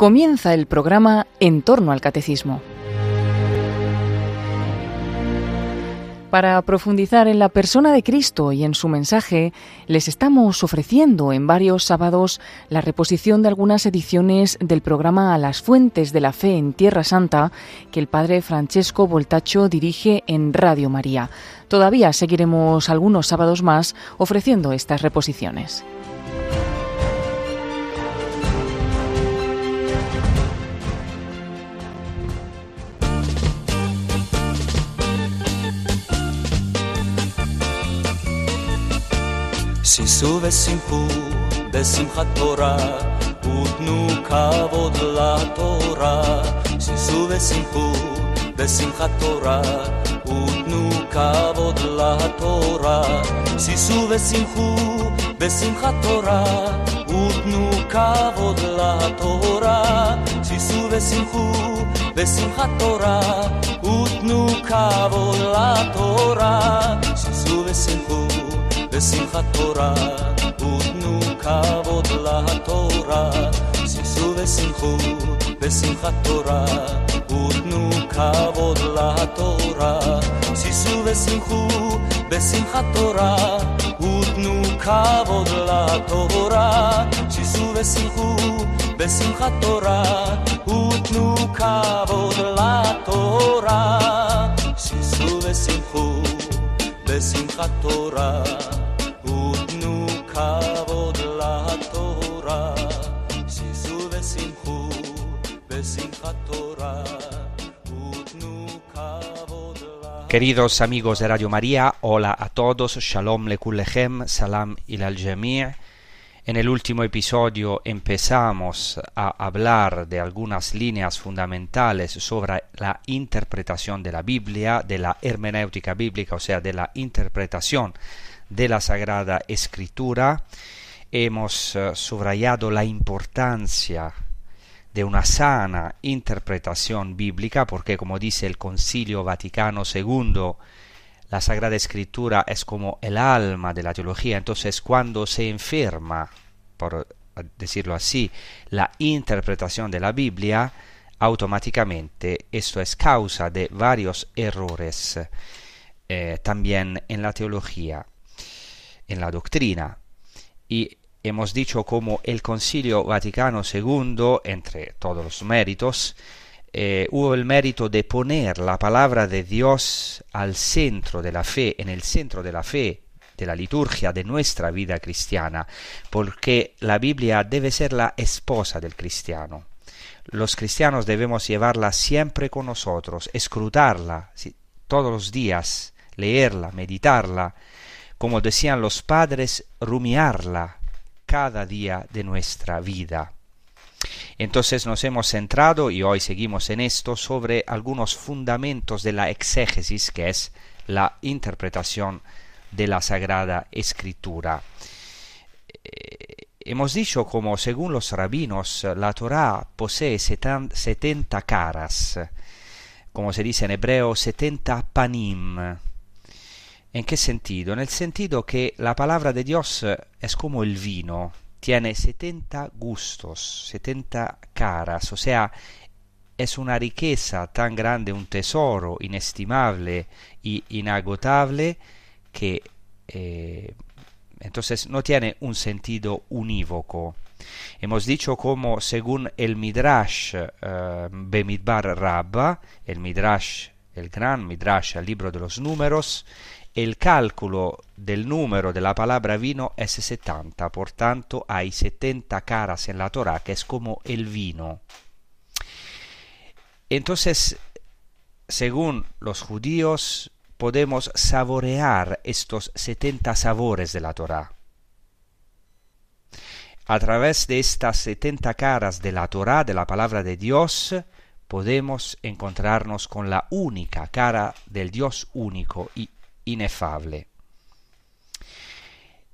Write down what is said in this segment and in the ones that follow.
Comienza el programa En torno al Catecismo. Para profundizar en la persona de Cristo y en su mensaje, les estamos ofreciendo en varios sábados la reposición de algunas ediciones del programa A las Fuentes de la Fe en Tierra Santa que el padre Francesco Voltacho dirige en Radio María. Todavía seguiremos algunos sábados más ofreciendo estas reposiciones. שישו ושמחו בשמחת תורה, ותנו כבוד לתורה. שישו ושמחו בשמחת תורה, ותנו כבוד לתורה. שישו ושמחו בשמחת תורה, ותנו כבוד לתורה. שישו ושמחו בשמחת תורה, ותנו כבוד לתורה. שישו ושמחו בשמחת תורה, ותנו כבוד לתורה. שישו ושמחו בשמחת תורה, ותנו כבוד לתורה. שישו ושמחו בשמחת תורה, ותנו כבוד לתורה. שישו ושמחו בשמחת תורה, ותנו כבוד לתורה. שישו ושמחו בשמחת תורה. Queridos amigos de Radio María, hola a todos, Shalom Lekulechem, Salam il al. En el último episodio empezamos a hablar de algunas líneas fundamentales sobre la interpretación de la Biblia, de la hermenéutica bíblica, o sea, de la interpretación de la Sagrada Escritura. Hemos uh, subrayado la importancia de una sana interpretación bíblica, porque como dice el Concilio Vaticano II, la Sagrada Escritura es como el alma de la teología, entonces cuando se enferma, por decirlo así, la interpretación de la Biblia, automáticamente esto es causa de varios errores eh, también en la teología, en la doctrina. Y hemos dicho como el Concilio Vaticano II, entre todos los méritos, eh, hubo el mérito de poner la palabra de Dios al centro de la fe, en el centro de la fe, de la liturgia, de nuestra vida cristiana, porque la Biblia debe ser la esposa del cristiano. Los cristianos debemos llevarla siempre con nosotros, escrutarla todos los días, leerla, meditarla, como decían los padres, rumiarla cada día de nuestra vida. Entonces nos hemos centrado, y hoy seguimos en esto, sobre algunos fundamentos de la exégesis, que es la interpretación de la Sagrada Escritura. Eh, hemos dicho como según los rabinos la Torah posee setenta caras, como se dice en hebreo, setenta panim. ¿En qué sentido? En el sentido que la palabra de Dios es como el vino, tiene 70 gustos, 70 caras, o sea, es una riqueza tan grande, un tesoro inestimable y inagotable que eh, entonces no tiene un sentido unívoco. Hemos dicho como según el Midrash uh, Bemidbar Rabba, el Midrash, el gran Midrash, el libro de los números, el cálculo del número de la palabra vino es 70, por tanto hay 70 caras en la Torah, que es como el vino. Entonces, según los judíos, podemos saborear estos 70 sabores de la Torah. A través de estas 70 caras de la Torah, de la palabra de Dios, podemos encontrarnos con la única cara del Dios único y inefable.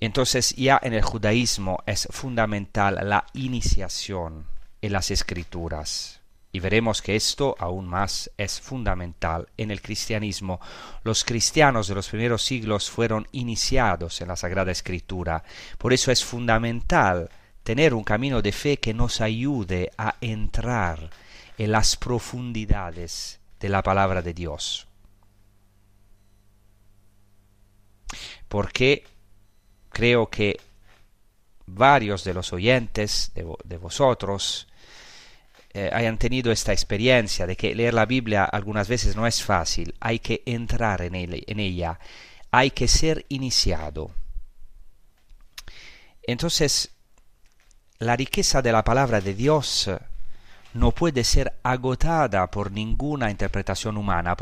Entonces ya en el judaísmo es fundamental la iniciación en las escrituras. Y veremos que esto aún más es fundamental en el cristianismo. Los cristianos de los primeros siglos fueron iniciados en la Sagrada Escritura. Por eso es fundamental tener un camino de fe que nos ayude a entrar en las profundidades de la palabra de Dios. Porque creo que varios de los oyentes de, vosotros eh, hayan tenido esta experiencia de que leer la Biblia algunas veces no es fácil, hay que entrar en, ella, hay que ser iniciado. Entonces, la riqueza de la palabra de Dios no puede ser agotada por ninguna interpretación humana,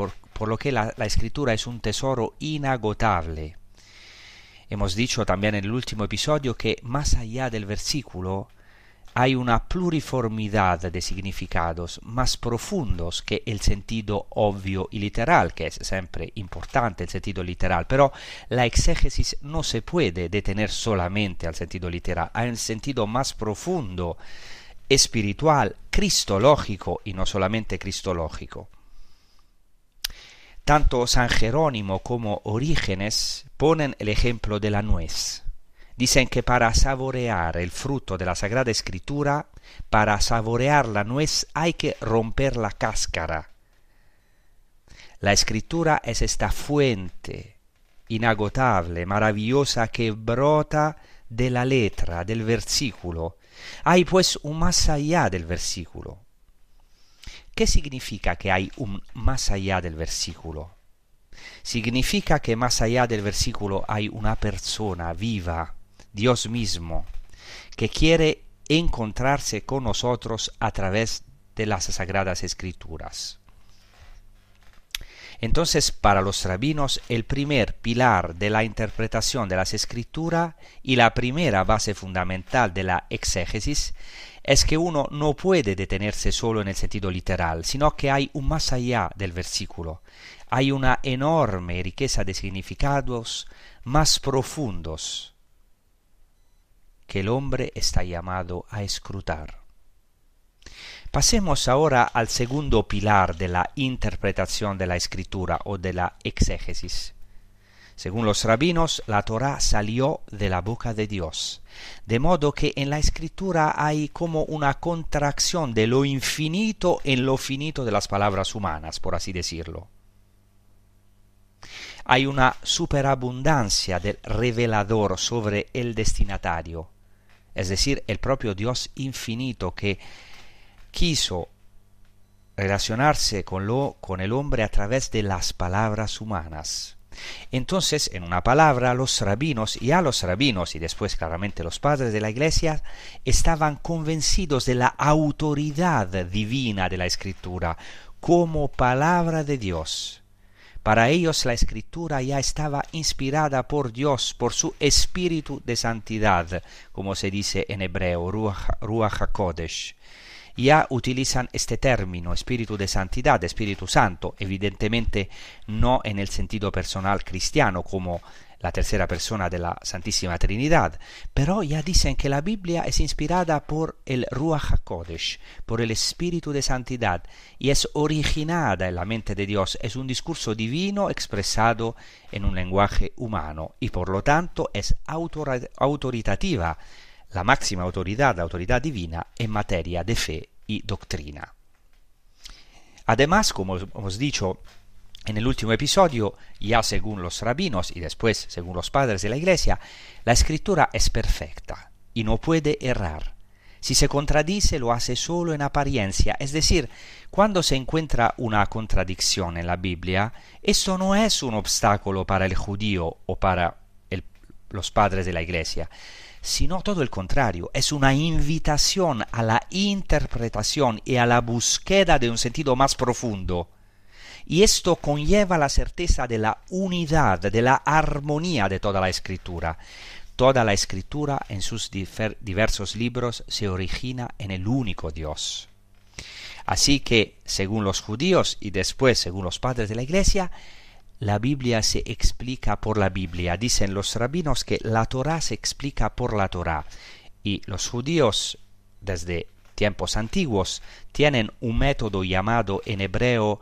lo que la, escritura es un tesoro inagotable. Hemos dicho también en el último episodio que más allá del versículo hay una pluriformidad de significados más profundos que el sentido obvio y literal, que es siempre importante el sentido literal, pero la exégesis no se puede detener solamente al sentido literal, hay un sentido más profundo, espiritual, cristológico y no solamente cristológico. Tanto San Jerónimo como Orígenes ponen el ejemplo de la nuez. Dicen que para saborear el fruto de la Sagrada Escritura, para saborear la nuez hay que romper la cáscara. La Escritura es esta fuente inagotable, maravillosa, que brota de la letra, del versículo. Hay pues un más allá del versículo. ¿Qué significa que hay un más allá del versículo? Significa que más allá del versículo hay una persona viva, Dios mismo, que quiere encontrarse con nosotros a través de las sagradas escrituras. Entonces, para los rabinos, el primer pilar de la interpretación de las escrituras y la primera base fundamental de la exégesis es que uno no puede detenerse solo en el sentido literal, sino que hay un más allá del versículo. Hay una enorme riqueza de significados más profundos que el hombre está llamado a escrutar. Pasemos ahora al segundo pilar de la interpretación de la escritura o de la exégesis. Según los rabinos, la Torah salió de la boca de Dios, de modo que en la escritura hay como una contracción de lo infinito en lo finito de las palabras humanas, por así decirlo. Hay una superabundancia del revelador sobre el destinatario, es decir, el propio Dios infinito que quiso relacionarse con, lo, con el hombre a través de las palabras humanas. Entonces, en una palabra, los rabinos, y a los rabinos y después claramente los padres de la Iglesia, estaban convencidos de la autoridad divina de la Escritura como palabra de Dios. Para ellos la escritura ya estaba inspirada por Dios, por su espíritu de santidad, como se dice en hebreo, Ruach. Ya utilizan este término, espíritu de santidad, espíritu santo, evidentemente no en el sentido personal cristiano como la tercera persona de la Santísima Trinidad, pero ya dicen que la Biblia es inspirada por el Ruach HaKodesh, por el Espíritu de Santidad, y es originada en la mente de Dios, es un discurso divino expresado en un lenguaje humano, y por lo tanto es autoritativa, la máxima autoridad, la autoridad divina en materia de fe y doctrina. Además, como hemos dicho, en el último episodio, ya según los rabinos y después según los padres de la Iglesia, la escritura es perfecta y no puede errar. Si se contradice lo hace solo en apariencia, es decir, cuando se encuentra una contradicción en la Biblia, esto no es un obstáculo para el judío o para los padres de la Iglesia, sino todo el contrario, es una invitación a la interpretación y a la búsqueda de un sentido más profundo y esto conlleva la certeza de la unidad, de la armonía de toda la escritura. Toda la escritura en sus diversos libros se origina en el único Dios. Así que, según los judíos y después según los padres de la Iglesia, la Biblia se explica por la Biblia. Dicen los rabinos que la Torah se explica por la Torah. Y los judíos, desde tiempos antiguos, tienen un método llamado en hebreo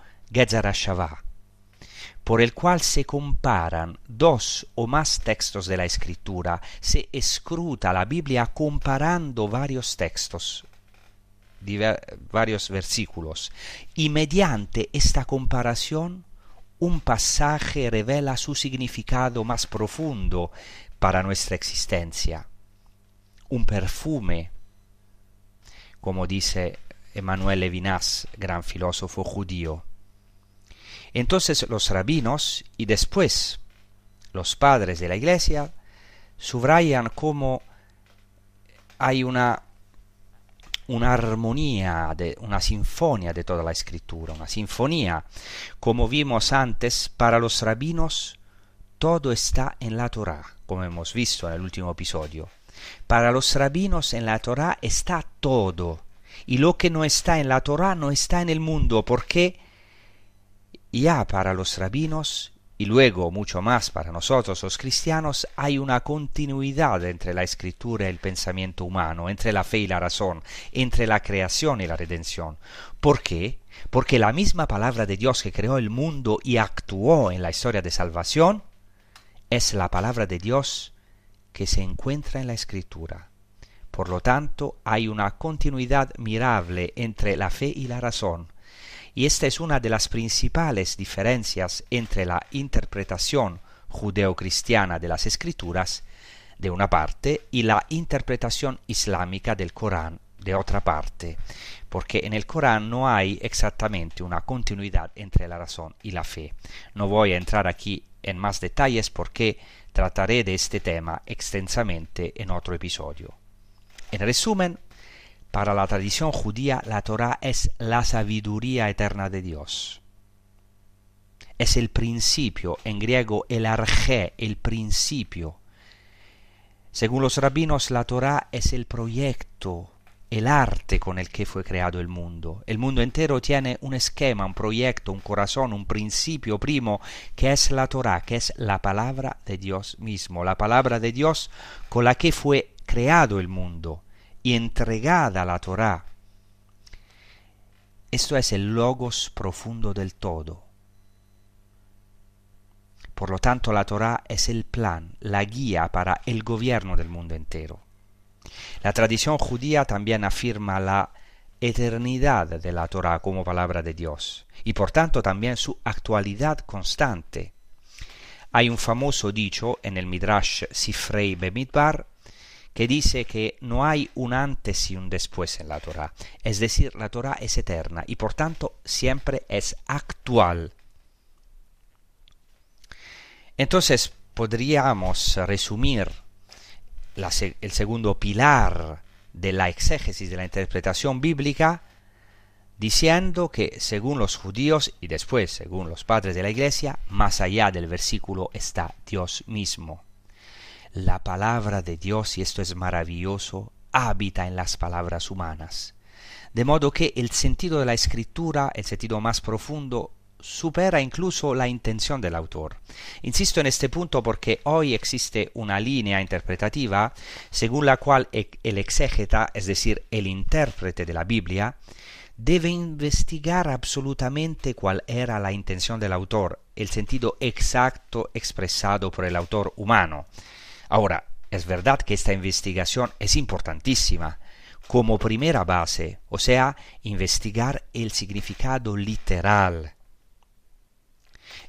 por el cual se comparan dos o más textos de la escritura, se escruta la Biblia comparando varios textos, varios versículos, y mediante esta comparación un pasaje revela su significado más profundo para nuestra existencia, un perfume, como dice Emmanuel Levinas, gran filósofo judío. Entonces los rabinos y después los padres de la iglesia subrayan cómo hay una, una armonía, de, una sinfonía de toda la escritura, una sinfonía. Como vimos antes, para los rabinos todo está en la Torah, como hemos visto en el último episodio. Para los rabinos en la Torah está todo, y lo que no está en la Torah no está en el mundo, porque ya para los rabinos y luego mucho más para nosotros los cristianos hay una continuidad entre la escritura y el pensamiento humano, entre la fe y la razón, entre la creación y la redención. ¿Por qué? Porque la misma palabra de Dios que creó el mundo y actuó en la historia de salvación es la palabra de Dios que se encuentra en la escritura. Por lo tanto, hay una continuidad mirable entre la fe y la razón, y esta es una de las principales diferencias entre la interpretación judeocristiana de las escrituras de una parte y la interpretación islámica del Corán de otra parte, porque en el Corán no hay exactamente una continuidad entre la razón y la fe. No voy a entrar aquí en más detalles porque trataré de este tema extensamente en otro episodio. En resumen, para la tradición judía, la Torah es la sabiduría eterna de Dios. Es el principio, en griego el arjé, el principio. Según los rabinos, la Torah es el proyecto, el arte con el que fue creado el mundo. El mundo entero tiene un esquema, un proyecto, un corazón, un principio primo, que es la Torah, que es la palabra de Dios mismo, la palabra de Dios con la que fue creado el mundo y entregada la Torá. Esto es el logos profundo del todo. Por lo tanto, la Torá es el plan, la guía para el gobierno del mundo entero. La tradición judía también afirma la eternidad de la Torá como palabra de Dios y por tanto también su actualidad constante. Hay un famoso dicho en el Midrash Sifrei Bemidbar que dice que no hay un antes y un después en la Torah. Es decir, la Torah es eterna y por tanto siempre es actual. Entonces podríamos resumir el segundo pilar de la exégesis de la interpretación bíblica diciendo que según los judíos y después según los padres de la iglesia, más allá del versículo está Dios mismo la palabra de Dios, y esto es maravilloso, habita en las palabras humanas. De modo que el sentido de la escritura, el sentido más profundo, supera incluso la intención del autor. Insisto en este punto porque hoy existe una línea interpretativa según la cual e-, el exégeta, es decir, el intérprete de la Biblia, debe investigar absolutamente cuál era la intención del autor, el sentido exacto expresado por el autor humano. Ahora, es verdad que esta investigación es importantísima como primera base, o sea, investigar el significado literal.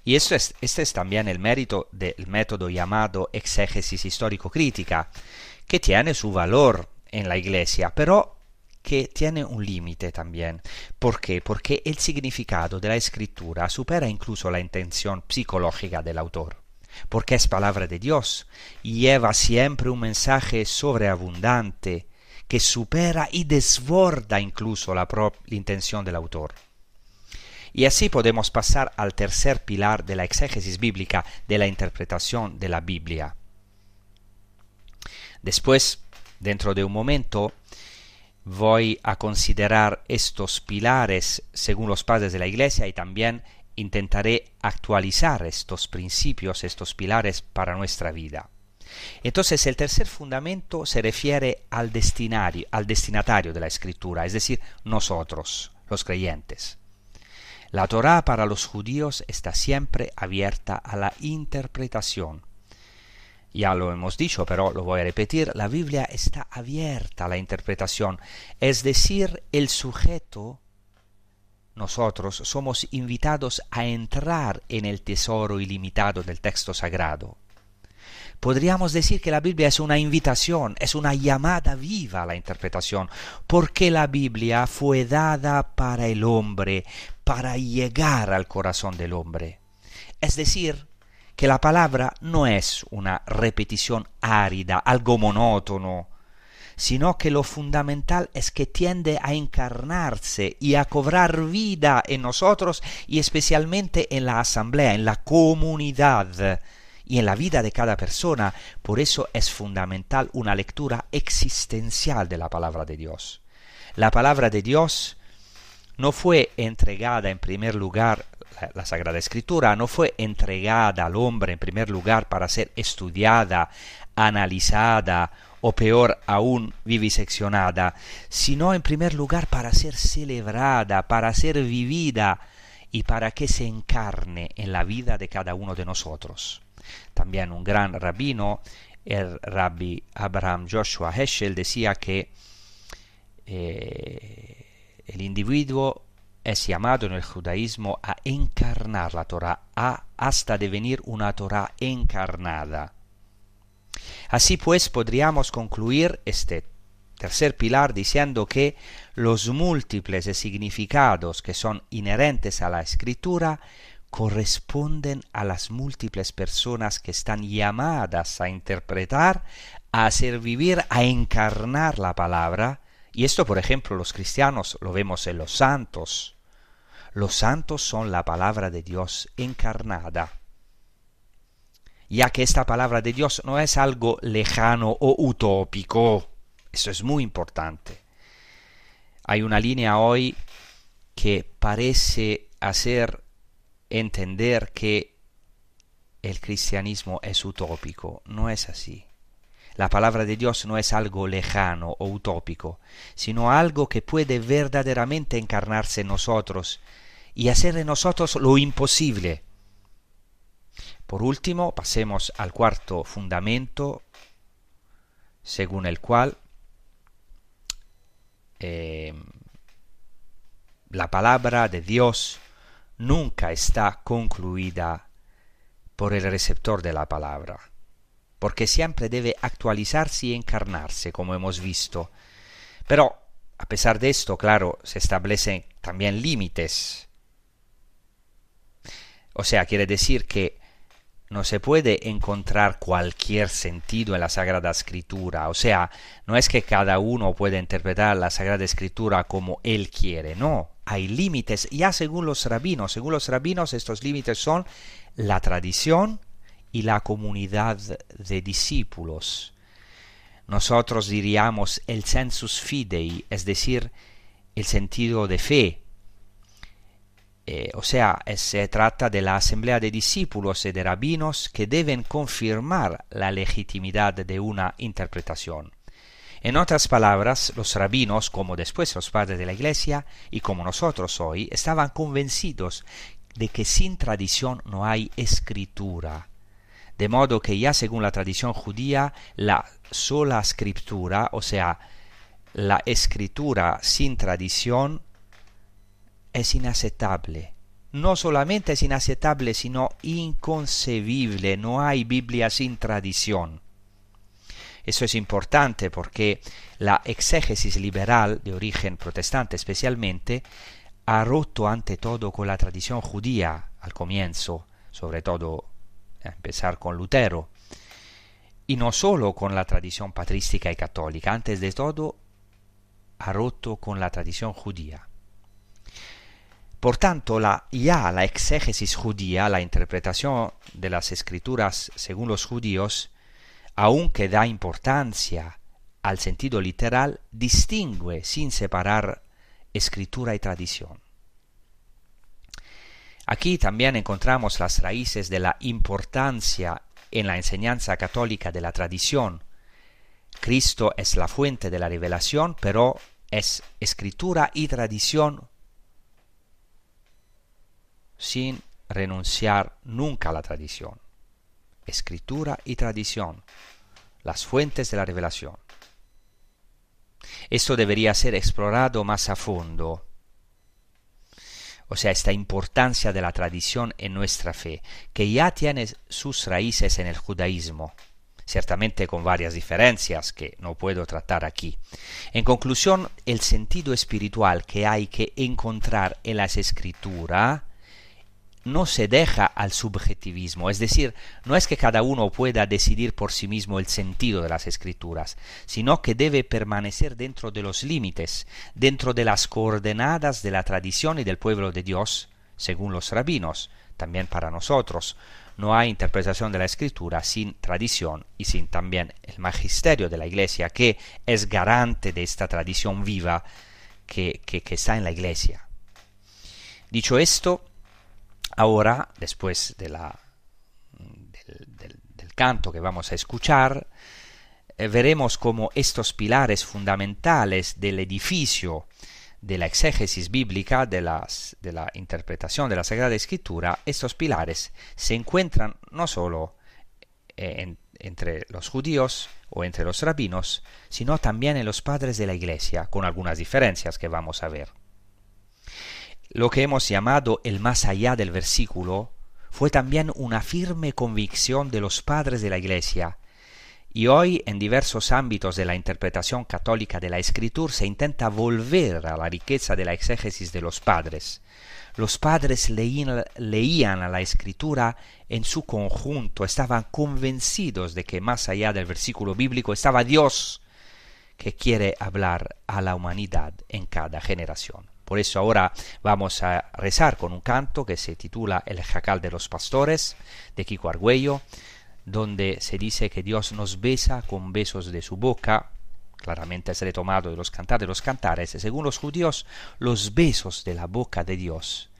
Y esto es, este es también el mérito del método llamado exégesis histórico-crítica, que tiene su valor en la Iglesia, pero que tiene un límite también. ¿Por qué? Porque el significado de la escritura supera incluso la intención psicológica del autor porque es palabra de Dios y lleva siempre un mensaje sobreabundante que supera y desborda incluso la, propia intención del autor. Y así podemos pasar al tercer pilar de la exégesis bíblica, de la interpretación de la Biblia. Después, dentro de un momento, voy a considerar estos pilares según los padres de la Iglesia y también intentaré actualizar estos principios, estos pilares para nuestra vida. Entonces el tercer fundamento se refiere al al destinatario de la escritura, es decir, nosotros, los creyentes. La Torá para los judíos está siempre abierta a la interpretación. Ya lo hemos dicho, pero lo voy a repetir, la Biblia está abierta a la interpretación, es decir, el sujeto, nosotros somos invitados a entrar en el tesoro ilimitado del texto sagrado. Podríamos decir que la Biblia es una invitación, es una llamada viva a la interpretación, porque la Biblia fue dada para el hombre, para llegar al corazón del hombre. Es decir, que la palabra no es una repetición árida, algo monótono, sino que lo fundamental es que tiende a encarnarse y a cobrar vida en nosotros y especialmente en la asamblea, en la comunidad y en la vida de cada persona. Por eso es fundamental una lectura existencial de la palabra de Dios. La palabra de Dios no fue entregada en primer lugar, la, Sagrada Escritura no fue entregada al hombre en primer lugar para ser estudiada, analizada o peor aún viviseccionada, sino en primer lugar para ser celebrada, para ser vivida y para que se encarne en la vida de cada uno de nosotros. También un gran rabino, el rabbi Abraham Joshua Heschel, decía que eh, el individuo es llamado en el judaísmo a encarnar la Torah, a hasta devenir una Torah encarnada. Así pues podríamos concluir este tercer pilar diciendo que los múltiples significados que son inherentes a la escritura corresponden a las múltiples personas que están llamadas a interpretar, a hacer vivir, a encarnar la palabra. Y esto, por ejemplo, los cristianos lo vemos en los santos. Los santos son la palabra de Dios encarnada. Ya que esta palabra de Dios no es algo lejano o utópico. Eso es muy importante. Hay una línea hoy que parece hacer entender que el cristianismo es utópico. No es así. La palabra de Dios no es algo lejano o utópico, sino algo que puede verdaderamente encarnarse en nosotros y hacer de nosotros lo imposible. Por último, pasemos al cuarto fundamento, según el cual eh, la palabra de Dios nunca está concluida por el receptor de la palabra, porque siempre debe actualizarse y encarnarse, como hemos visto. Pero, a pesar de esto, claro, se establecen también límites. O sea, quiere decir que no se puede encontrar cualquier sentido en la Sagrada Escritura. O sea, no es que cada uno puede interpretar la Sagrada Escritura como él quiere, no. Hay límites, ya según los rabinos. Según los rabinos, estos límites son la tradición y la comunidad de discípulos. Nosotros diríamos el sensus fidei, es decir, el sentido de fe, eh, o sea, se trata de la asamblea de discípulos y de rabinos que deben confirmar la legitimidad de una interpretación. En otras palabras, los rabinos, como después los padres de la Iglesia y como nosotros hoy, estaban convencidos de que sin tradición no hay escritura. De modo que ya según la tradición judía, la sola escritura, o sea, la escritura sin tradición, es inaceptable. No solamente es inaceptable, sino inconcebible. No hay Biblia sin tradición. Eso es importante porque la exégesis liberal, de origen protestante especialmente, ha roto ante todo con la tradición judía al comienzo, sobre todo a empezar con Lutero, y no solo con la tradición patrística y católica, antes de todo ha roto con la tradición judía. Por tanto, la, ya la exégesis judía, la interpretación de las escrituras según los judíos, aunque da importancia al sentido literal, distingue sin separar escritura y tradición. Aquí también encontramos las raíces de la importancia en la enseñanza católica de la tradición. Cristo es la fuente de la revelación, pero es escritura y tradición sin renunciar nunca a la tradición. Escritura y tradición, las fuentes de la revelación. Esto debería ser explorado más a fondo. O sea, esta importancia de la tradición en nuestra fe, que ya tiene sus raíces en el judaísmo ciertamente con varias diferencias que no puedo tratar aquí. En conclusión, el sentido espiritual que hay que encontrar en las escrituras no se deja al subjetivismo, es decir, no es que cada uno pueda decidir por sí mismo el sentido de las escrituras, sino que debe permanecer dentro de los límites, dentro de las coordenadas de la tradición y del pueblo de Dios, según los rabinos, también para nosotros, no hay interpretación de la escritura sin tradición y sin también el magisterio de la iglesia, que es garante de esta tradición viva que, está en la iglesia. Dicho esto, ahora, después de la, del, canto que vamos a escuchar, eh, veremos cómo estos pilares fundamentales del edificio de la exégesis bíblica, de, la interpretación de la Sagrada Escritura, estos pilares se encuentran no solo eh, entre los judíos o entre los rabinos, sino también en los padres de la Iglesia, con algunas diferencias que vamos a ver. Lo que hemos llamado el más allá del versículo fue también una firme convicción de los padres de la Iglesia, y hoy en diversos ámbitos de la interpretación católica de la escritura se intenta volver a la riqueza de la exégesis de los padres. Los padres leían, a la escritura en su conjunto, estaban convencidos de que más allá del versículo bíblico estaba Dios que quiere hablar a la humanidad en cada generación. Por eso ahora vamos a rezar con un canto que se titula El jacal de los pastores de Kiko Argüello donde se dice que Dios nos besa con besos de su boca, claramente es retomado de los cantares de los cantares, según los judíos, los besos de la boca de Dios.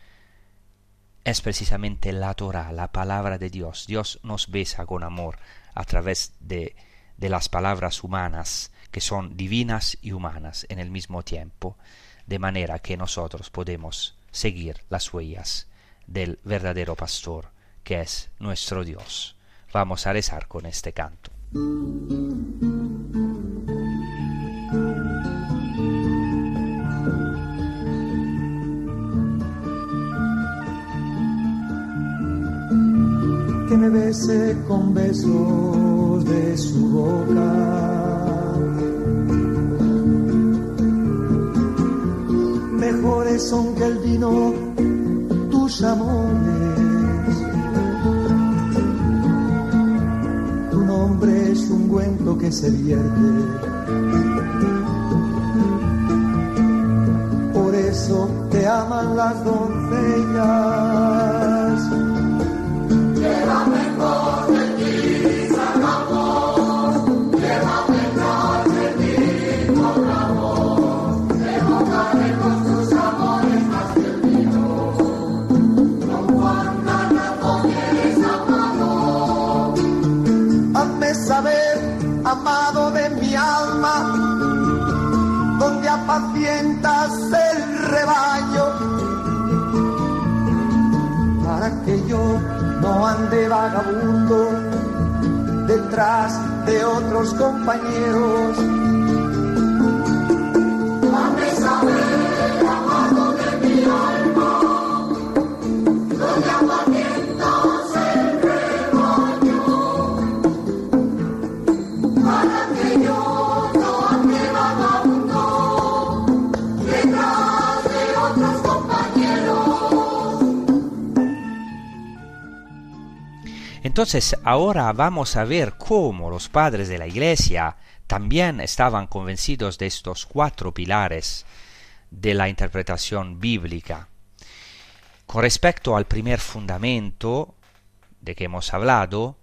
Es precisamente la Torah, la palabra de Dios. Dios nos besa con amor a través de, de las palabras humanas, que son divinas y humanas en el mismo tiempo, de manera que nosotros podemos seguir las huellas del verdadero pastor, que es nuestro Dios. Vamos a rezar con este canto. Que me bese con besos de su boca. Mejores son que el vino tus amores es un cuento que se vierte. Por eso te aman las doncellas ande vagabundo detrás de otros compañeros Entonces ahora vamos a ver cómo los padres de la Iglesia también estaban convencidos de estos cuatro pilares de la interpretación bíblica. Con respecto al primer fundamento de que hemos hablado,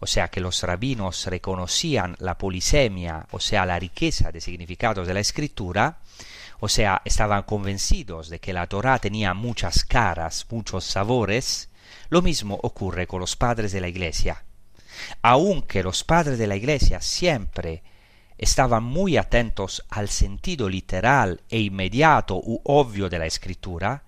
o sea que los rabinos reconocían la polisemia, o sea la riqueza de significados de la escritura, o sea, estaban convencidos de que la Torah tenía muchas caras, muchos sabores, lo mismo ocurre con los padres de la Iglesia. Aunque los padres de la Iglesia siempre estaban muy atentos al sentido literal e inmediato u obvio de la escritura,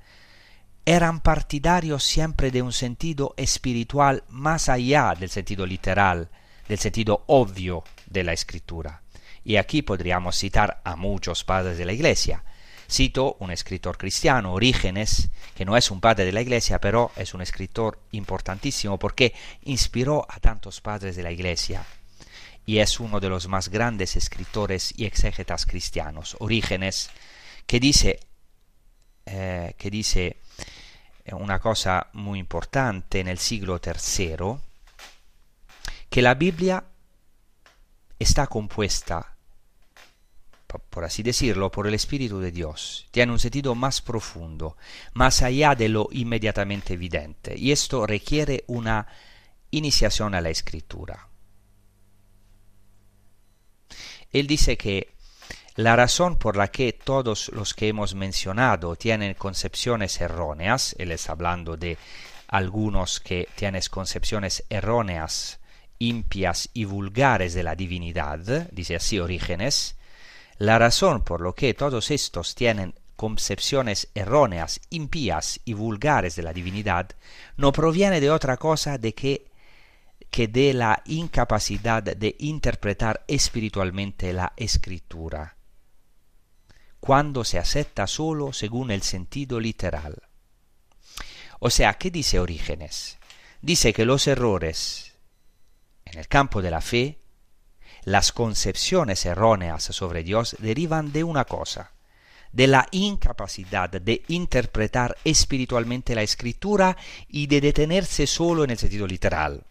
eran partidarios siempre de un sentido espiritual más allá del sentido literal, del sentido obvio de la escritura. Y aquí podríamos citar a muchos padres de la Iglesia. Cito un escritor cristiano, Orígenes, que no es un padre de la Iglesia, pero es un escritor importantísimo porque inspiró a tantos padres de la Iglesia y es uno de los más grandes escritores y exégetas cristianos, Orígenes, que dice, eh, que dice una cosa muy importante en el siglo III, que la Biblia está compuesta, por así decirlo, por el Espíritu de Dios. Tiene un sentido más profundo, más allá de lo inmediatamente evidente, y esto requiere una iniciación a la escritura. Él dice que la razón por la que todos los que hemos mencionado tienen concepciones erróneas, él está hablando de algunos que tienen concepciones erróneas, impias y vulgares de la divinidad, dice así Orígenes, la razón por lo que todos estos tienen concepciones erróneas, impías y vulgares de la divinidad, no proviene de otra cosa de que que de la incapacidad de interpretar espiritualmente la escritura, cuando se acepta solo según el sentido literal. O sea, ¿qué dice Orígenes? Dice que los errores en el campo de la fe, las concepciones erróneas sobre Dios derivan de una cosa, de la incapacidad de interpretar espiritualmente la escritura y de detenerse solo en el sentido literal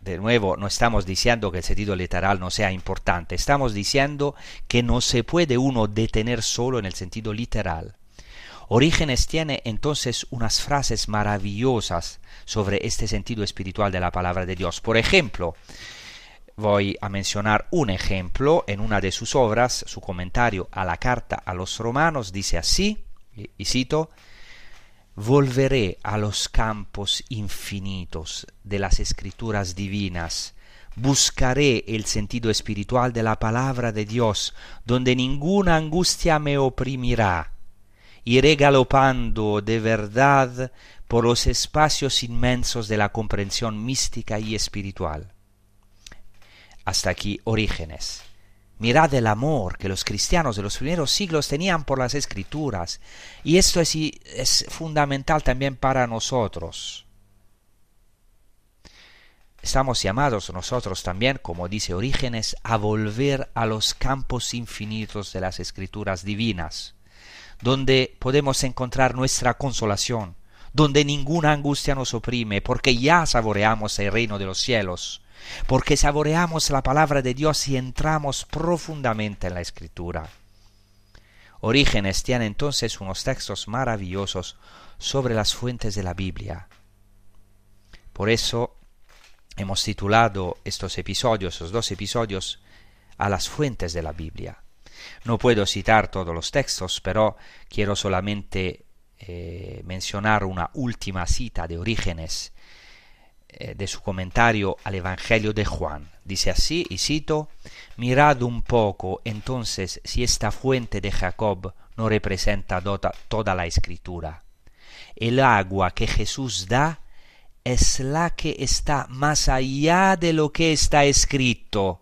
de nuevo, no estamos diciendo que el sentido literal no sea importante, estamos diciendo que no se puede uno detener solo en el sentido literal. Orígenes tiene entonces unas frases maravillosas sobre este sentido espiritual de la palabra de Dios. Por ejemplo, voy a mencionar un ejemplo en una de sus obras, su comentario a la carta a los romanos dice así, y cito, volveré a los campos infinitos de las escrituras divinas, buscaré el sentido espiritual de la palabra de Dios, donde ninguna angustia me oprimirá. Iré galopando de verdad por los espacios inmensos de la comprensión mística y espiritual. Hasta aquí Orígenes. Mirad el amor que los cristianos de los primeros siglos tenían por las escrituras. Y esto es, es fundamental también para nosotros. Estamos llamados nosotros también, como dice Orígenes, a volver a los campos infinitos de las escrituras divinas, donde podemos encontrar nuestra consolación, donde ninguna angustia nos oprime, porque ya saboreamos el reino de los cielos, porque saboreamos la palabra de Dios y entramos profundamente en la escritura. Orígenes tiene entonces unos textos maravillosos sobre las fuentes de la Biblia. Por eso hemos titulado estos episodios, estos dos episodios, a las fuentes de la Biblia. No puedo citar todos los textos, pero quiero solamente eh, mencionar una última cita de Orígenes eh, de su comentario al Evangelio de Juan. Dice así, y cito, Mirad un poco entonces si esta fuente de Jacob no representa toda la escritura. El agua que Jesús da es la que está más allá de lo que está escrito.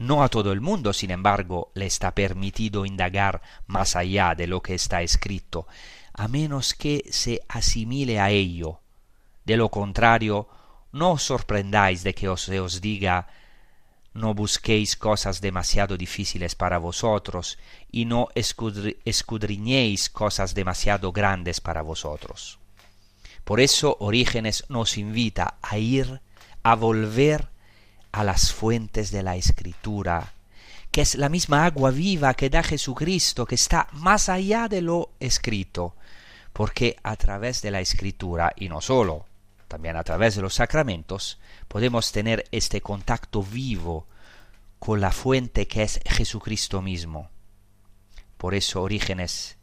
No a todo el mundo, sin embargo, le está permitido indagar más allá de lo que está escrito, a menos que se asimile a ello de lo contrario, no os sorprendáis de que os, se os diga no busquéis cosas demasiado difíciles para vosotros y no escudriñéis cosas demasiado grandes para vosotros. Por eso Orígenes nos invita a ir, a volver a las fuentes de la Escritura, que es la misma agua viva que da Jesucristo, que está más allá de lo escrito, porque a través de la Escritura, y no solo, también a través de los sacramentos, podemos tener este contacto vivo con la fuente que es Jesucristo mismo. Por eso Orígenes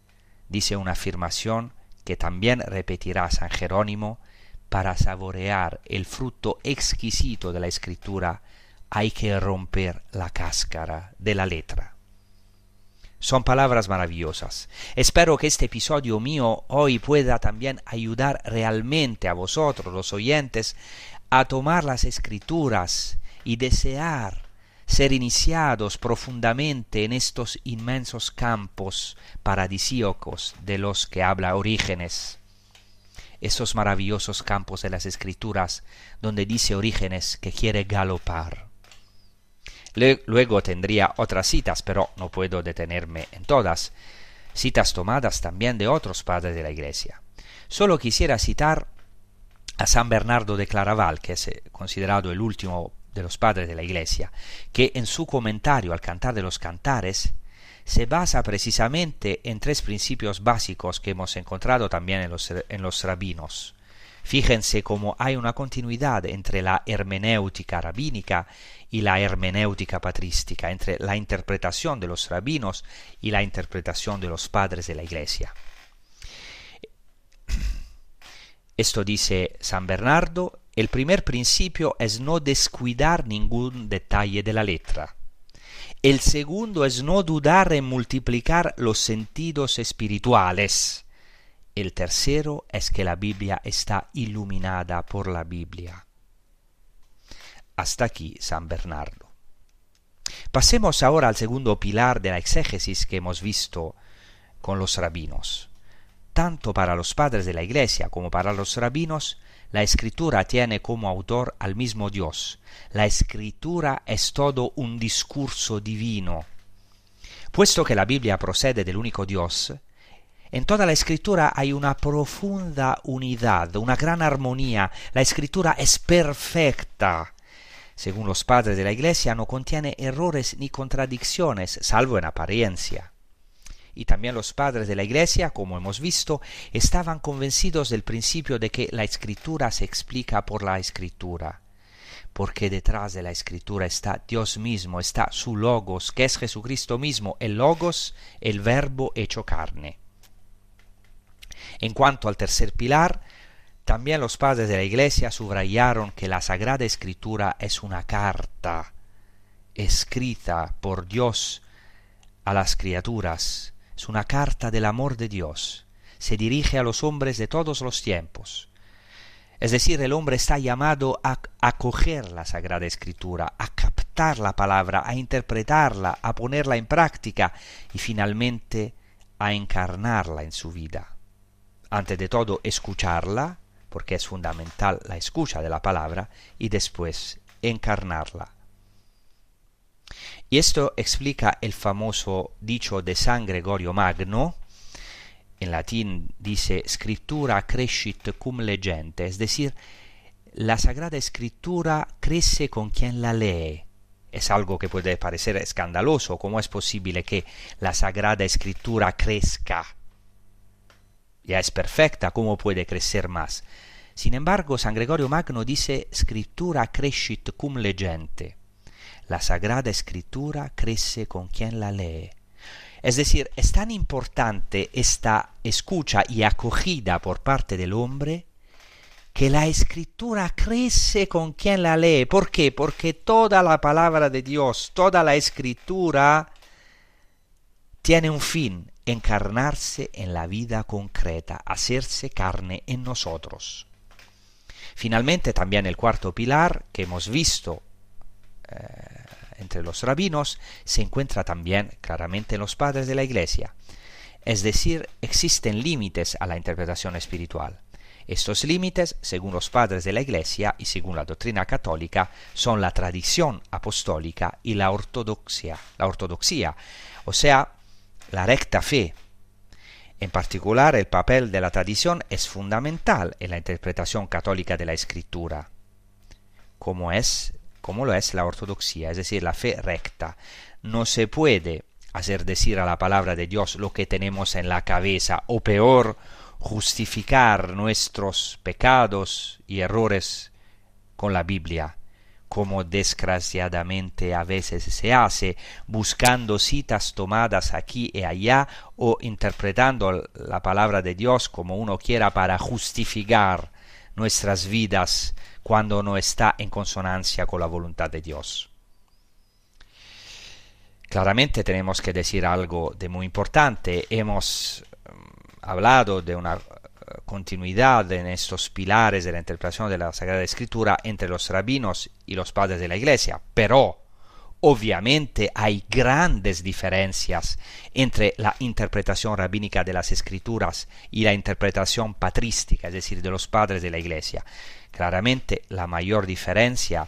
dice una afirmación que también repetirá San Jerónimo, para saborear el fruto exquisito de la escritura hay que romper la cáscara de la letra. Son palabras maravillosas. Espero que este episodio mío hoy pueda también ayudar realmente a vosotros, los oyentes, a tomar las escrituras y desear ser iniciados profundamente en estos inmensos campos paradisíacos de los que habla Orígenes. Esos maravillosos campos de las escrituras donde dice Orígenes que quiere galopar. Luego tendría otras citas, pero no puedo detenerme en todas, citas tomadas también de otros padres de la Iglesia. Solo quisiera citar a San Bernardo de Claraval, que es eh, considerado el último de los padres de la Iglesia, que en su comentario al Cantar de los Cantares se basa precisamente en tres principios básicos que hemos encontrado también en los, en los rabinos. Fíjense cómo hay una continuidad entre la hermenéutica rabínica y la hermenéutica patrística, entre la interpretación de los rabinos y la interpretación de los padres de la Iglesia. Esto dice San Bernardo, el primer principio es no descuidar ningún detalle de la letra. El segundo es no dudar en multiplicar los sentidos espirituales. El tercero es que la Biblia está iluminada por la Biblia. Hasta aquí San Bernardo. Pasemos ahora al segundo pilar de la exégesis que hemos visto con los rabinos. Tanto para los padres de la Iglesia como para los rabinos, la escritura tiene como autor al mismo Dios. La escritura es todo un discurso divino. Puesto que la Biblia procede del único Dios, en toda la escritura hay una profunda unidad, una gran armonía. La escritura es perfecta. Según los padres de la Iglesia, no contiene errores ni contradicciones, salvo en apariencia. Y también los padres de la Iglesia, como hemos visto, estaban convencidos del principio de que la escritura se explica por la escritura porque detrás de la escritura está Dios mismo, está su logos, que es Jesucristo mismo, el logos, el verbo hecho carne. En cuanto al tercer pilar, también los padres de la Iglesia subrayaron que la Sagrada Escritura es una carta escrita por Dios a las criaturas, es una carta del amor de Dios, se dirige a los hombres de todos los tiempos. Es decir, el hombre está llamado a acoger la Sagrada Escritura, a captar la palabra, a interpretarla, a ponerla en práctica y finalmente a encarnarla en su vida antes de todo escucharla, porque es fundamental la escucha de la palabra, y después encarnarla. Y esto explica el famoso dicho de San Gregorio Magno, en latín dice scriptura crescit cum legente, es decir, la Sagrada Escritura crece con quien la lee. Es algo que puede parecer escandaloso, ¿cómo es posible que la Sagrada Escritura crezca ya es perfecta, ¿cómo puede crecer más? Sin embargo, San Gregorio Magno dice Scriptura crescit cum legente. La Sagrada Escritura crece con quien la lee. Es decir, es tan importante esta escucha y acogida por parte del hombre que la escritura crece con quien la lee. ¿Por qué? Porque toda la palabra de Dios, toda la escritura tiene un fin, encarnarse en la vida concreta, hacerse carne en nosotros. Finalmente, también el cuarto pilar que hemos visto eh, entre los rabinos se encuentra también claramente en los padres de la Iglesia. Es decir, existen límites a la interpretación espiritual. Estos límites, según los padres de la Iglesia y según la doctrina católica, son la tradición apostólica y la ortodoxia, la ortodoxia, o sea, la recta fe. En particular, el papel de la tradición es fundamental en la interpretación católica de la escritura, como es como lo es la ortodoxia, es decir, la fe recta. No se puede hacer decir a la palabra de Dios lo que tenemos en la cabeza, o peor, justificar nuestros pecados y errores con la Biblia como desgraciadamente a veces se hace, buscando citas tomadas aquí y allá o interpretando la palabra de Dios como uno quiera para justificar nuestras vidas cuando no está en consonancia con la voluntad de Dios. Claramente tenemos que decir algo de muy importante. Hemos mm, hablado de una continuidad en estos pilares de la interpretación de la Sagrada Escritura entre los rabinos y los padres de la Iglesia, pero obviamente hay grandes diferencias entre la interpretación rabínica de las Escrituras y la interpretación patrística, es decir, de los padres de la Iglesia. Claramente la mayor diferencia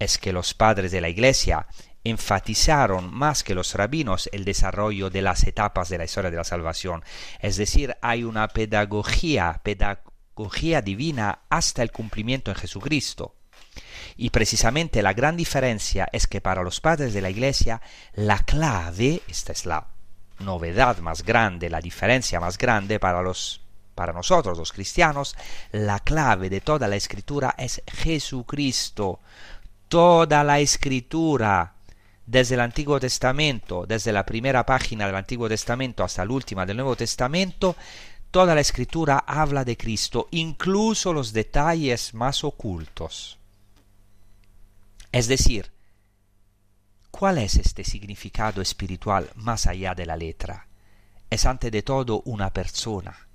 es que los padres de la Iglesia enfatizaron más que los rabinos el desarrollo de las etapas de la historia de la salvación. Es decir, hay una pedagogía, pedagogía divina hasta el cumplimiento en Jesucristo. Y precisamente la gran diferencia es que para los padres de la Iglesia la clave, esta es la novedad más grande, la diferencia más grande para los para nosotros los cristianos, la clave de toda la escritura es Jesucristo. Toda la escritura desde el Antiguo Testamento, desde la primera página del Antiguo Testamento hasta la última del Nuevo Testamento, toda la escritura habla de Cristo, incluso los detalles más ocultos. Es decir, ¿cuál es este significado espiritual más allá de la letra? Es ante de todo una persona,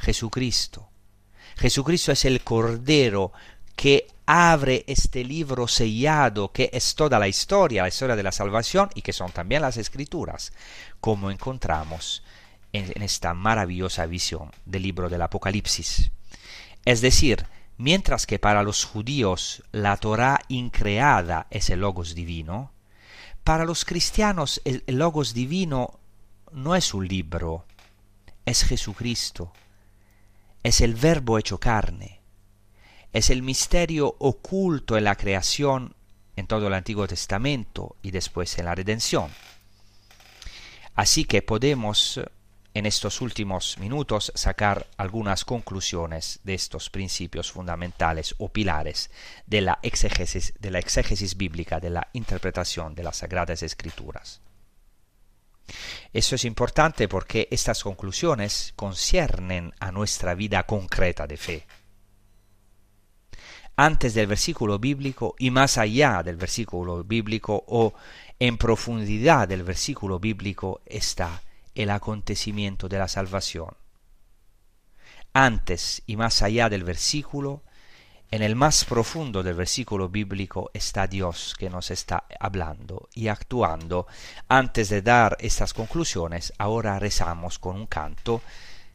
Jesucristo. Jesucristo es el Cordero que abre este libro sellado que es toda la historia, la historia de la salvación y que son también las escrituras, como encontramos en, esta maravillosa visión del libro del Apocalipsis. Es decir, mientras que para los judíos la Torah increada es el logos divino, para los cristianos el logos divino no es un libro, es Jesucristo, es el verbo hecho carne, es el misterio oculto en la creación en todo el Antiguo Testamento y después en la redención. Así que podemos en estos últimos minutos sacar algunas conclusiones de estos principios fundamentales o pilares de la exégesis, de la exégesis bíblica, de la interpretación de las Sagradas Escrituras. Eso es importante porque estas conclusiones conciernen a nuestra vida concreta de fe antes del versículo bíblico y más allá del versículo bíblico o en profundidad del versículo bíblico está el acontecimiento de la salvación. Antes y más allá del versículo, en el más profundo del versículo bíblico está Dios que nos está hablando y actuando. Antes de dar estas conclusiones, ahora rezamos con un canto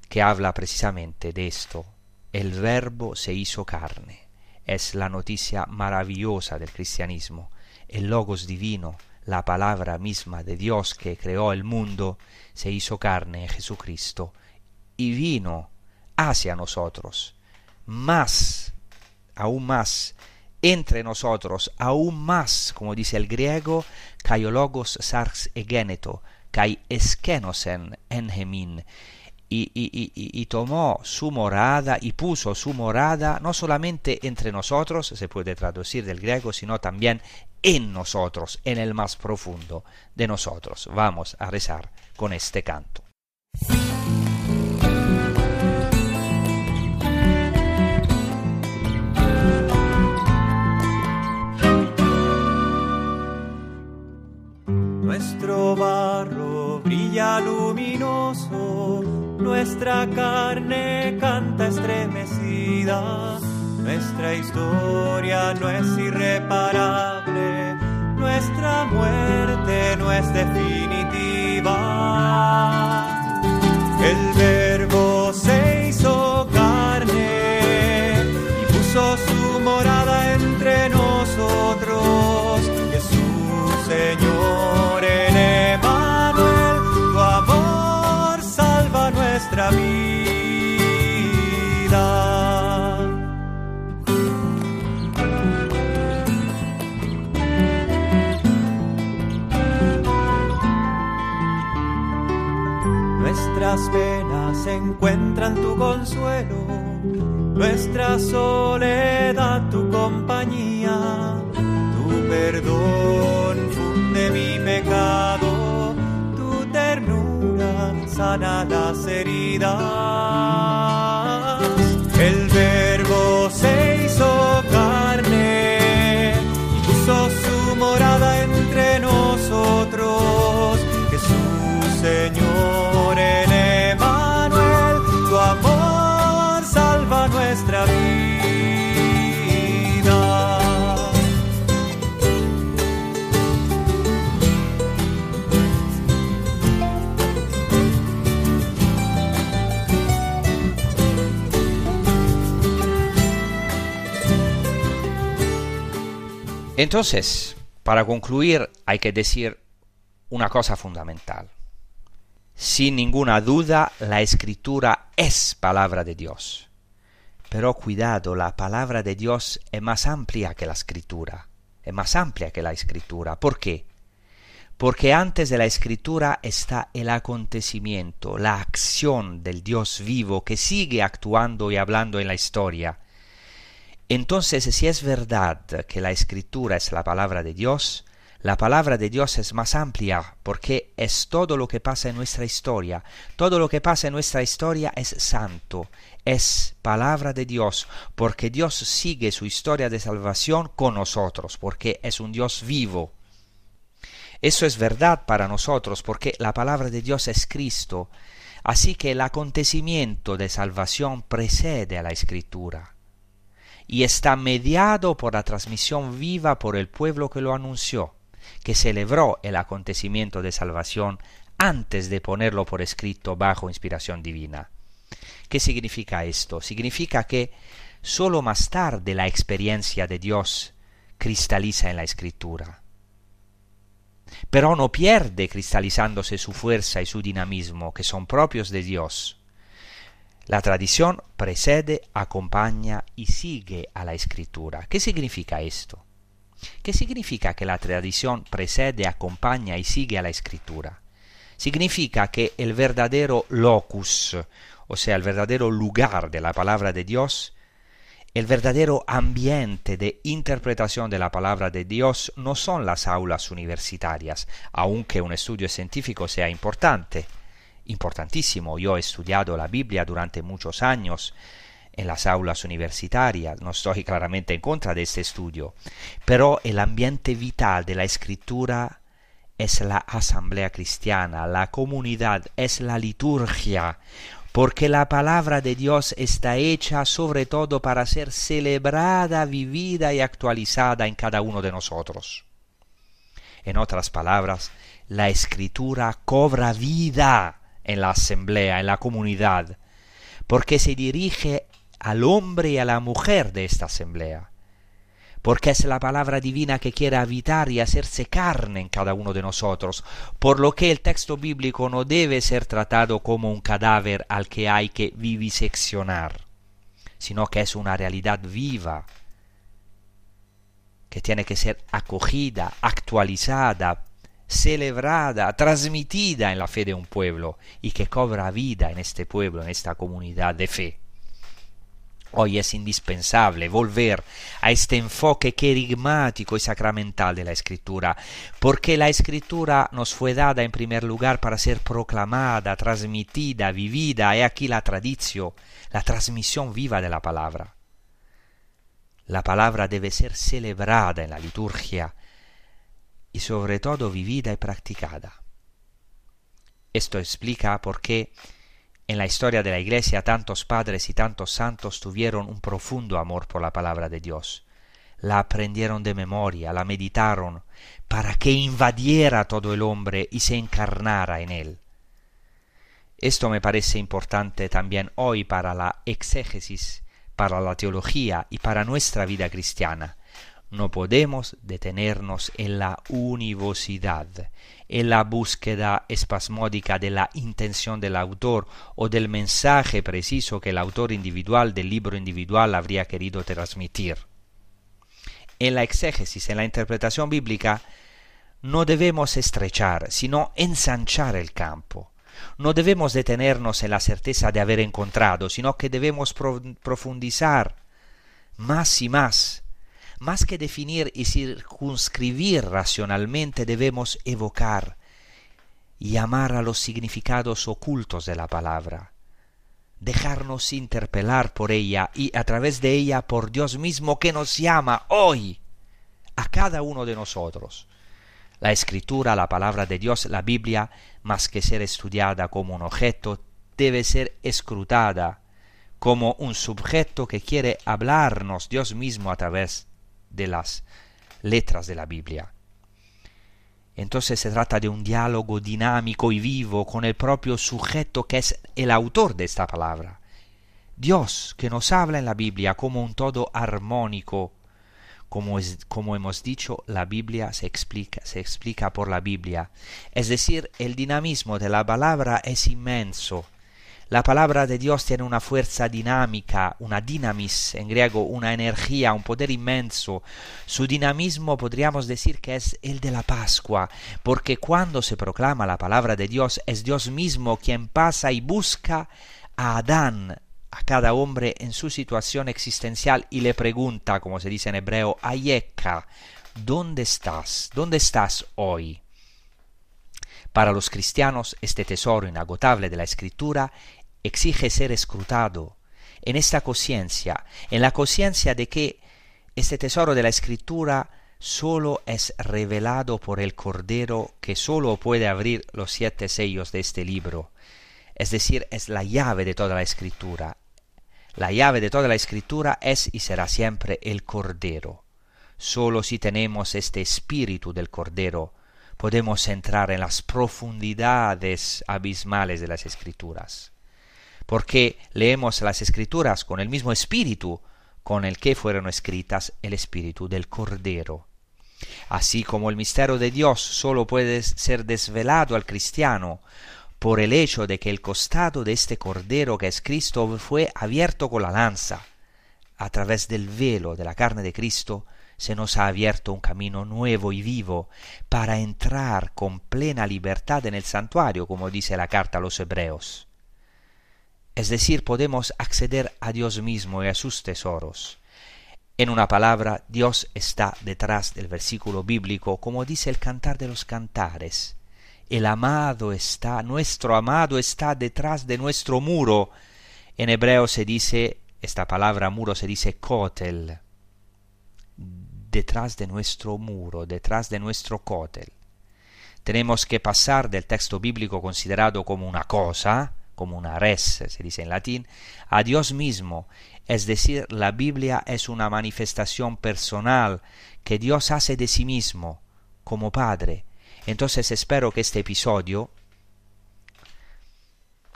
que habla precisamente de esto. El verbo se hizo carne es la noticia maravillosa del cristianismo. El Logos divino, la palabra misma de Dios que creó el mundo, se hizo carne en Jesucristo y vino hacia nosotros, más, aún más, entre nosotros, aún más, como dice el griego, kai logos sarx egeneto, kai eskenosen enhemin, y, tomó su morada y puso su morada no solamente entre nosotros, se puede traducir del griego, sino también en nosotros, en el más profundo de nosotros. Vamos a rezar con este canto. Luminoso nuestra carne canta estremecida, nuestra historia no es irreparable, nuestra muerte no es definitiva. El verbo se hizo carne y puso su morada entre nosotros, Jesús Señor Nuestras penas encuentran tu consuelo, nuestra soledad tu compañía, tu perdón funde mi pecado, tu ternura sana las heridas. Entonces, para concluir, hay que decir una cosa fundamental. Sin ninguna duda, la escritura es palabra de Dios. Pero cuidado, la palabra de Dios es más amplia que la escritura. Es más amplia que la escritura. ¿Por qué? Porque antes de la escritura está el acontecimiento, la acción del Dios vivo que sigue actuando y hablando en la historia. Entonces, si es verdad que la escritura es la palabra de Dios, la palabra de Dios es más amplia porque es todo lo que pasa en nuestra historia. Todo lo que pasa en nuestra historia es santo, es palabra de Dios, porque Dios sigue su historia de salvación con nosotros, porque es un Dios vivo. Eso es verdad para nosotros, porque la palabra de Dios es Cristo. Así que el acontecimiento de salvación precede a la escritura y está mediado por la transmisión viva por el pueblo que lo anunció, que celebró el acontecimiento de salvación antes de ponerlo por escrito bajo inspiración divina. ¿Qué significa esto? Significa que sólo más tarde la experiencia de Dios cristaliza en la escritura. Pero no pierde cristalizándose su fuerza y su dinamismo, que son propios de Dios. La tradición precede, acompaña y sigue a la escritura. ¿Qué significa esto? ¿Qué significa que la tradición precede, acompaña y sigue a la escritura? Significa que el verdadero locus, o sea, el verdadero lugar de la palabra de Dios, el verdadero ambiente de interpretación de la palabra de Dios no son las aulas universitarias, aunque un estudio científico sea importante importantísimo. Yo he estudiado la Biblia durante muchos años en las aulas universitarias, no estoy claramente en contra de este estudio, pero el ambiente vital de la escritura es la asamblea cristiana, la comunidad, es la liturgia, porque la palabra de Dios está hecha sobre todo para ser celebrada, vivida y actualizada en cada uno de nosotros. En otras palabras, la escritura cobra vida en la asamblea, en la comunidad, porque se dirige al hombre y a la mujer de esta asamblea, porque es la palabra divina que quiere habitar y hacerse carne en cada uno de nosotros, por lo que el texto bíblico no debe ser tratado como un cadáver al que hay que viviseccionar, sino que es una realidad viva, que tiene que ser acogida, actualizada, celebrada, transmitida en la fe de un pueblo y que cobra vida en este pueblo, en esta comunidad de fe. Hoy es indispensable volver a este enfoque querigmático y sacramental de la escritura, porque la escritura nos fue dada en primer lugar para ser proclamada, transmitida, vivida, y aquí la tradición, la transmisión viva de la palabra. La palabra debe ser celebrada en la liturgia, y sobre todo vivida y practicada. Esto explica por qué en la historia de la Iglesia tantos padres y tantos santos tuvieron un profundo amor por la palabra de Dios. La aprendieron de memoria, la meditaron, para que invadiera todo el hombre y se encarnara en él. Esto me parece importante también hoy para la exégesis, para la teología y para nuestra vida cristiana, no podemos detenernos en la univocidad, en la búsqueda espasmódica de la intención del autor o del mensaje preciso que el autor individual del libro individual habría querido transmitir. En la exégesis, en la interpretación bíblica, no debemos estrechar, sino ensanchar el campo. No debemos detenernos en la certeza de haber encontrado, sino que debemos profundizar más y más más que definir y circunscribir racionalmente, debemos evocar y amar a los significados ocultos de la palabra, dejarnos interpelar por ella y a través de ella por Dios mismo que nos llama hoy a cada uno de nosotros. La escritura, la palabra de Dios, la Biblia, más que ser estudiada como un objeto, debe ser escrutada como un sujeto que quiere hablarnos Dios mismo a través de las letras de la Biblia. Entonces se trata de un diálogo dinámico y vivo con el propio sujeto que es el autor de esta palabra. Dios que nos habla en la Biblia como un todo armónico, como, como hemos dicho, la Biblia se explica, se explica por la Biblia. Es decir, el dinamismo de la palabra es inmenso. La palabra de Dios tiene una fuerza dinámica, una dinamis, en griego una energía, un poder inmenso. Su dinamismo podríamos decir que es el de la Pascua, porque cuando se proclama la palabra de Dios es Dios mismo quien pasa y busca a Adán, a cada hombre en su situación existencial y le pregunta, como se dice en hebreo, Ayeka, ¿dónde estás? ¿Dónde estás hoy? Para los cristianos, este tesoro inagotable de la escritura exige ser escrutado en esta conciencia, en la conciencia de que este tesoro de la escritura solo es revelado por el Cordero que solo puede abrir los siete sellos de este libro. Es decir, es la llave de toda la escritura. La llave de toda la escritura es y será siempre el Cordero. Solo si tenemos este espíritu del Cordero, podemos entrar en las profundidades abismales de las escrituras, porque leemos las escrituras con el mismo espíritu con el que fueron escritas, el espíritu del Cordero. Así como el misterio de Dios solo puede ser desvelado al cristiano por el hecho de que el costado de este Cordero que es Cristo fue abierto con la lanza, a través del velo de la carne de Cristo, se nos ha abierto un camino nuevo y vivo para entrar con plena libertad en el santuario, como dice la carta a los hebreos. Es decir, podemos acceder a Dios mismo y a sus tesoros. En una palabra, Dios está detrás del versículo bíblico, como dice el cantar de los cantares. El amado está, nuestro amado está detrás de nuestro muro. En hebreo se dice, esta palabra muro se dice kotel detrás de nuestro muro, detrás de nuestro cótel. Tenemos que pasar del texto bíblico considerado como una cosa, como una res, se dice en latín, a Dios mismo, es decir, la Biblia es una manifestación personal que Dios hace de sí mismo, como Padre. Entonces espero que este episodio,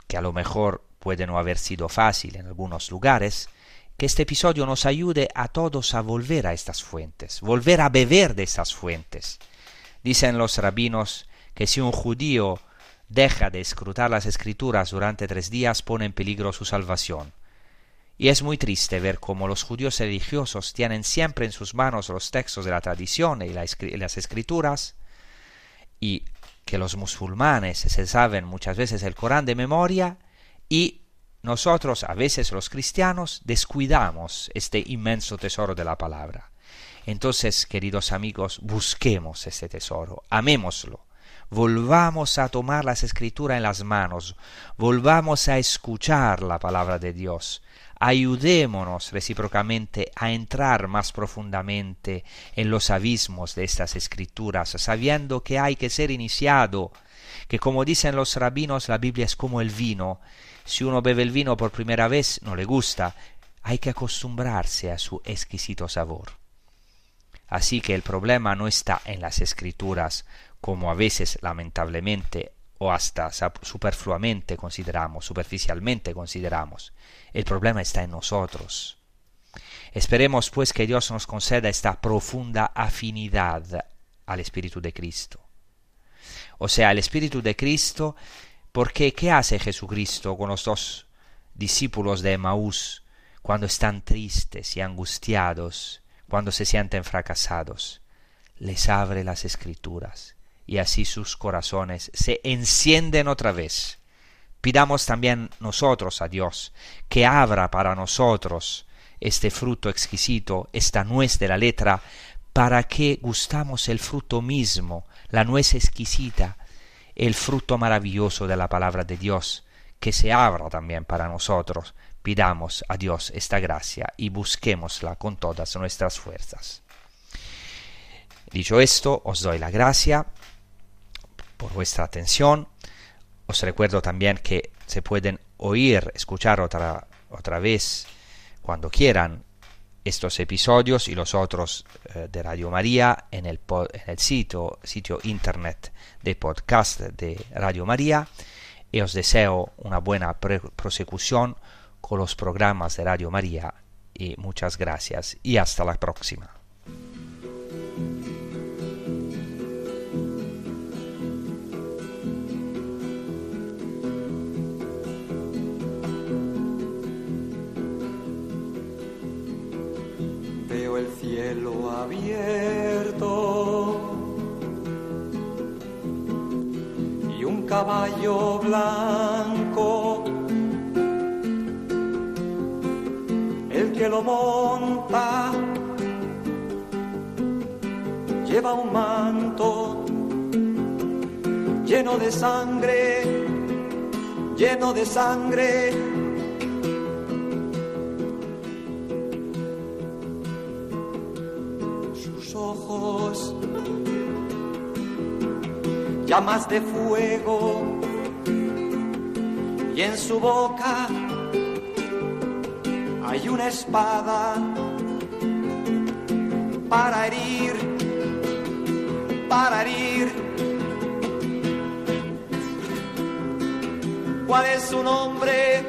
que a lo mejor puede no haber sido fácil en algunos lugares, que este episodio nos ayude a todos a volver a estas fuentes, volver a beber de estas fuentes. Dicen los rabinos que si un judío deja de escrutar las escrituras durante tres días pone en peligro su salvación. Y es muy triste ver cómo los judíos religiosos tienen siempre en sus manos los textos de la tradición y las escrituras, y que los musulmanes se saben muchas veces el Corán de memoria, y nosotros, a veces los cristianos, descuidamos este inmenso tesoro de la palabra. Entonces, queridos amigos, busquemos este tesoro, amémoslo, volvamos a tomar las escrituras en las manos, volvamos a escuchar la palabra de Dios, ayudémonos recíprocamente a entrar más profundamente en los abismos de estas escrituras, sabiendo que hay que ser iniciado, que como dicen los rabinos, la Biblia es como el vino, si uno bebe el vino por primera vez no le gusta, hay que acostumbrarse a su exquisito sabor. Así que el problema no está en las escrituras, como a veces lamentablemente o hasta superfluamente consideramos, superficialmente consideramos. El problema está en nosotros. Esperemos pues que Dios nos conceda esta profunda afinidad al Espíritu de Cristo. O sea, el Espíritu de Cristo porque ¿qué hace Jesucristo con los dos discípulos de Emaús cuando están tristes y angustiados, cuando se sienten fracasados? Les abre las escrituras y así sus corazones se encienden otra vez. Pidamos también nosotros a Dios que abra para nosotros este fruto exquisito, esta nuez de la letra, para que gustamos el fruto mismo, la nuez exquisita, el fruto maravilloso de la palabra de Dios, que se abra también para nosotros. Pidamos a Dios esta gracia y busquémosla con todas nuestras fuerzas. Dicho esto, os doy la gracia por vuestra atención. Os recuerdo también que se pueden oír, escuchar otra, otra vez cuando quieran estos episodios y los otros eh, de Radio María en el, en el sitio, sitio internet de podcast de Radio María y os deseo una buena prosecución con los programas de Radio María y muchas gracias y hasta la próxima. Cielo abierto y un caballo blanco. El que lo monta lleva un manto lleno de sangre, lleno de sangre. Sus ojos, llamas de fuego, y en su boca hay una espada para herir, para herir ¿Cuál es su nombre?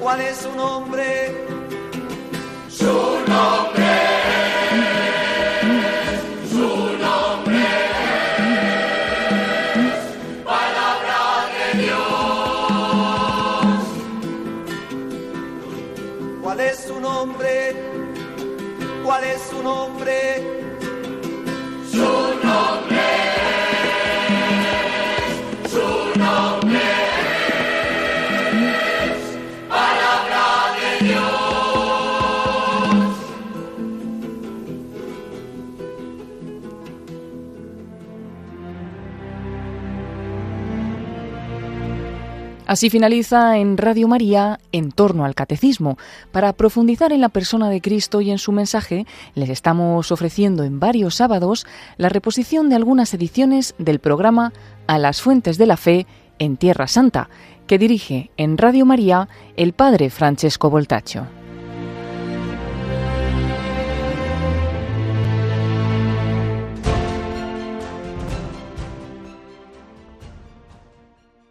¿Cuál es su nombre? Su nombre. Así finaliza en Radio María en torno al catecismo. Para profundizar en la persona de Cristo y en su mensaje, les estamos ofreciendo en varios sábados la reposición de algunas ediciones del programa A las Fuentes de la Fe en Tierra Santa, que dirige en Radio María el Padre Francesco Voltacho.